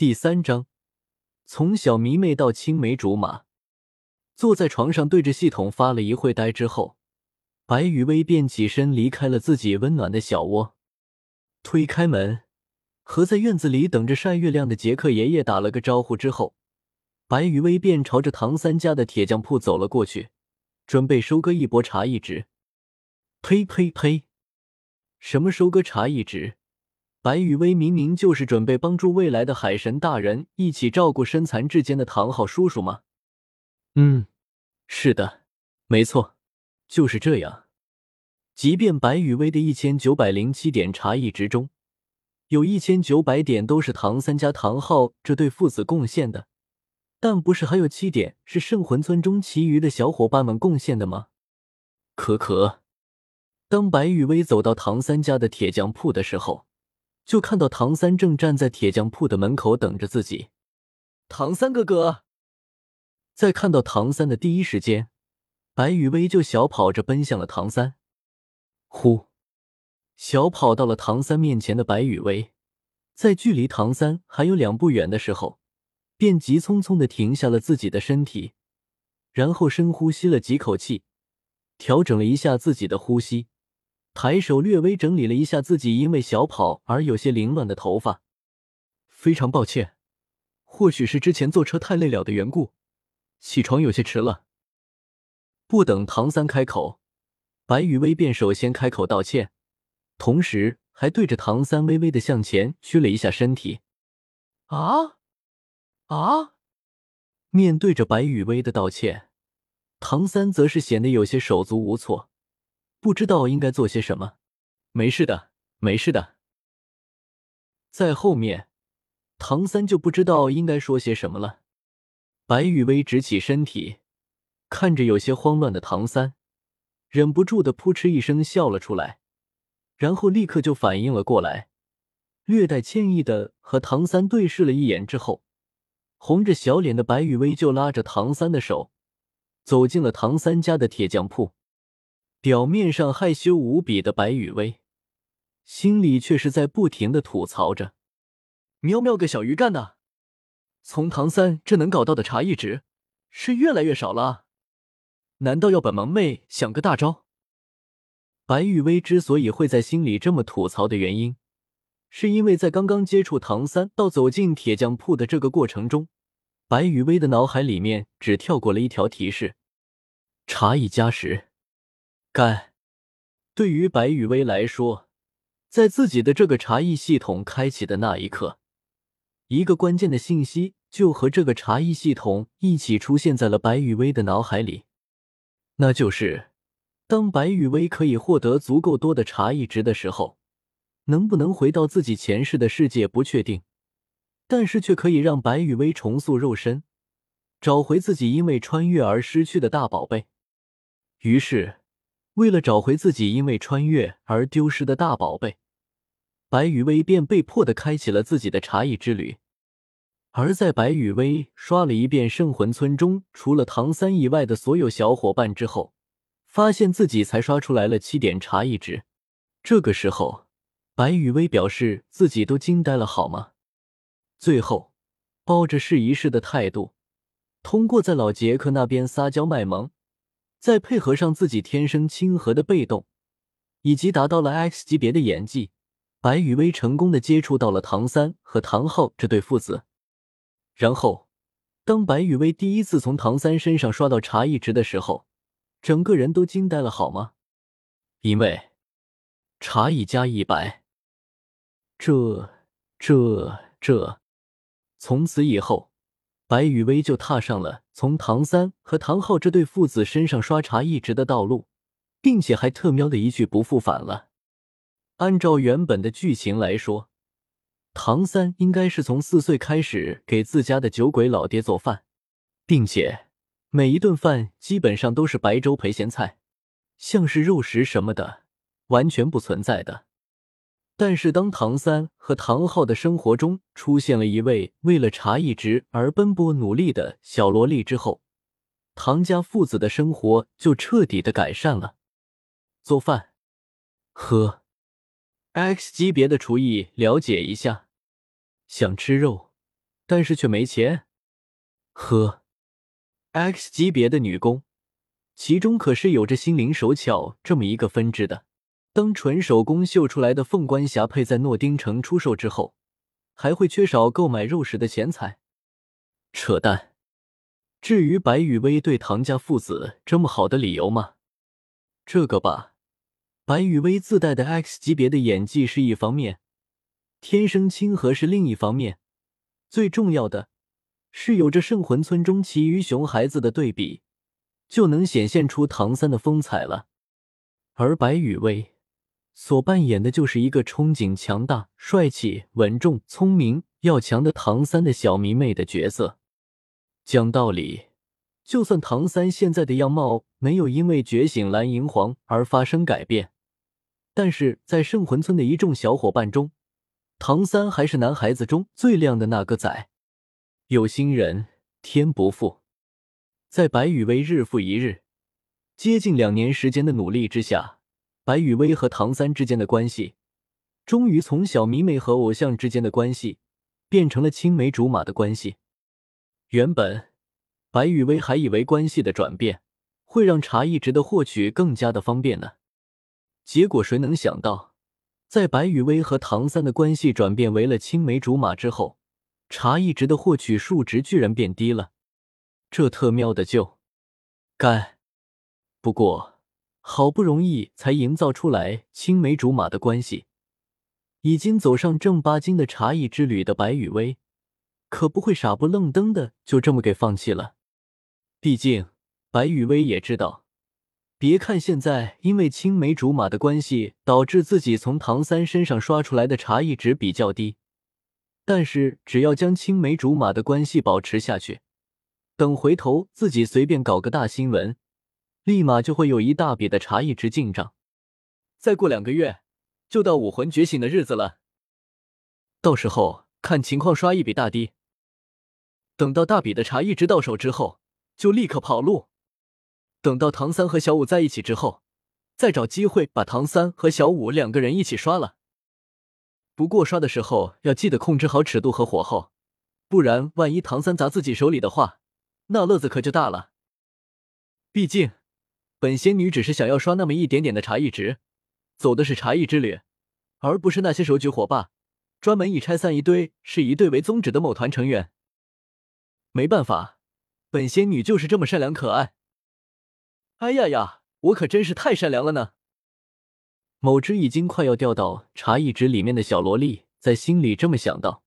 第三章，从小迷妹到青梅竹马。坐在床上对着系统发了一会呆之后，白雨薇便起身离开了自己温暖的小窝。推开门，和在院子里等着晒月亮的杰克爷爷打了个招呼之后，白雨薇便朝着唐三家的铁匠铺走了过去，准备收割一波茶叶值。呸呸呸！什么收割茶叶值？白雨薇明明就是准备帮助未来的海神大人一起照顾身残志坚的唐昊叔叔吗？嗯，是的，没错，就是这样。即便白雨薇的一千九百零七点茶艺值中，有一千九百点都是唐三家唐昊这对父子贡献的，但不是还有七点是圣魂村中其余的小伙伴们贡献的吗？可可，当白雨薇走到唐三家的铁匠铺的时候。就看到唐三正站在铁匠铺的门口等着自己。唐三哥哥，在看到唐三的第一时间，白雨薇就小跑着奔向了唐三。呼，小跑到了唐三面前的白雨薇，在距离唐三还有两步远的时候，便急匆匆的停下了自己的身体，然后深呼吸了几口气，调整了一下自己的呼吸。抬手略微整理了一下自己因为小跑而有些凌乱的头发，非常抱歉，或许是之前坐车太累了的缘故，起床有些迟了。不等唐三开口，白雨薇便首先开口道歉，同时还对着唐三微微的向前屈了一下身体。啊啊！面对着白雨薇的道歉，唐三则是显得有些手足无措。不知道应该做些什么，没事的，没事的。在后面，唐三就不知道应该说些什么了。白雨薇直起身体，看着有些慌乱的唐三，忍不住的扑哧一声笑了出来，然后立刻就反应了过来，略带歉意的和唐三对视了一眼之后，红着小脸的白雨薇就拉着唐三的手，走进了唐三家的铁匠铺。表面上害羞无比的白雨薇，心里却是在不停的吐槽着：“喵喵个小鱼干呐！从唐三这能搞到的茶艺值是越来越少了，难道要本萌妹想个大招？”白雨薇之所以会在心里这么吐槽的原因，是因为在刚刚接触唐三到走进铁匠铺的这个过程中，白雨薇的脑海里面只跳过了一条提示：茶艺加时。干，对于白雨薇来说，在自己的这个茶艺系统开启的那一刻，一个关键的信息就和这个茶艺系统一起出现在了白雨薇的脑海里，那就是，当白雨薇可以获得足够多的茶艺值的时候，能不能回到自己前世的世界不确定，但是却可以让白雨薇重塑肉身，找回自己因为穿越而失去的大宝贝。于是。为了找回自己因为穿越而丢失的大宝贝，白雨薇便被迫的开启了自己的茶艺之旅。而在白雨薇刷了一遍圣魂村中除了唐三以外的所有小伙伴之后，发现自己才刷出来了七点茶艺值。这个时候，白雨薇表示自己都惊呆了，好吗？最后，抱着试一试的态度，通过在老杰克那边撒娇卖萌。再配合上自己天生亲和的被动，以及达到了 X 级别的演技，白雨薇成功的接触到了唐三和唐昊这对父子。然后，当白雨薇第一次从唐三身上刷到茶艺值的时候，整个人都惊呆了，好吗？因为茶艺加一百，这、这、这，从此以后。白雨薇就踏上了从唐三和唐昊这对父子身上刷茶一直的道路，并且还特喵的一去不复返了。按照原本的剧情来说，唐三应该是从四岁开始给自家的酒鬼老爹做饭，并且每一顿饭基本上都是白粥陪咸菜，像是肉食什么的完全不存在的。但是，当唐三和唐昊的生活中出现了一位为了茶艺值而奔波努力的小萝莉之后，唐家父子的生活就彻底的改善了。做饭，喝，X 级别的厨艺了解一下。想吃肉，但是却没钱。呵，X 级别的女工，其中可是有着心灵手巧这么一个分支的。当纯手工绣出来的凤冠霞帔在诺丁城出售之后，还会缺少购买肉食的钱财？扯淡！至于白雨薇对唐家父子这么好的理由吗？这个吧，白雨薇自带的 X 级别的演技是一方面，天生亲和是另一方面，最重要的是有着圣魂村中其余熊孩子的对比，就能显现出唐三的风采了。而白雨薇。所扮演的就是一个憧憬强大、帅气、稳重、聪明、要强的唐三的小迷妹的角色。讲道理，就算唐三现在的样貌没有因为觉醒蓝银皇而发生改变，但是在圣魂村的一众小伙伴中，唐三还是男孩子中最靓的那个仔。有心人天不负，在白羽薇日复一日、接近两年时间的努力之下。白雨薇和唐三之间的关系，终于从小迷妹和偶像之间的关系，变成了青梅竹马的关系。原本，白雨薇还以为关系的转变会让茶艺值的获取更加的方便呢。结果谁能想到，在白雨薇和唐三的关系转变为了青梅竹马之后，茶艺值的获取数值居然变低了。这特喵的就该，不过。好不容易才营造出来青梅竹马的关系，已经走上正八经的茶艺之旅的白雨薇，可不会傻不愣登的就这么给放弃了。毕竟白雨薇也知道，别看现在因为青梅竹马的关系导致自己从唐三身上刷出来的茶艺值比较低，但是只要将青梅竹马的关系保持下去，等回头自己随便搞个大新闻。立马就会有一大笔的茶叶值进账，再过两个月就到武魂觉醒的日子了，到时候看情况刷一笔大滴。等到大笔的茶艺值到手之后，就立刻跑路。等到唐三和小五在一起之后，再找机会把唐三和小五两个人一起刷了。不过刷的时候要记得控制好尺度和火候，不然万一唐三砸自己手里的话，那乐子可就大了。毕竟。本仙女只是想要刷那么一点点的茶艺值，走的是茶艺之旅，而不是那些手举火把，专门以拆散一堆是一对为宗旨的某团成员。没办法，本仙女就是这么善良可爱。哎呀呀，我可真是太善良了呢！某只已经快要掉到茶艺值里面的小萝莉在心里这么想到。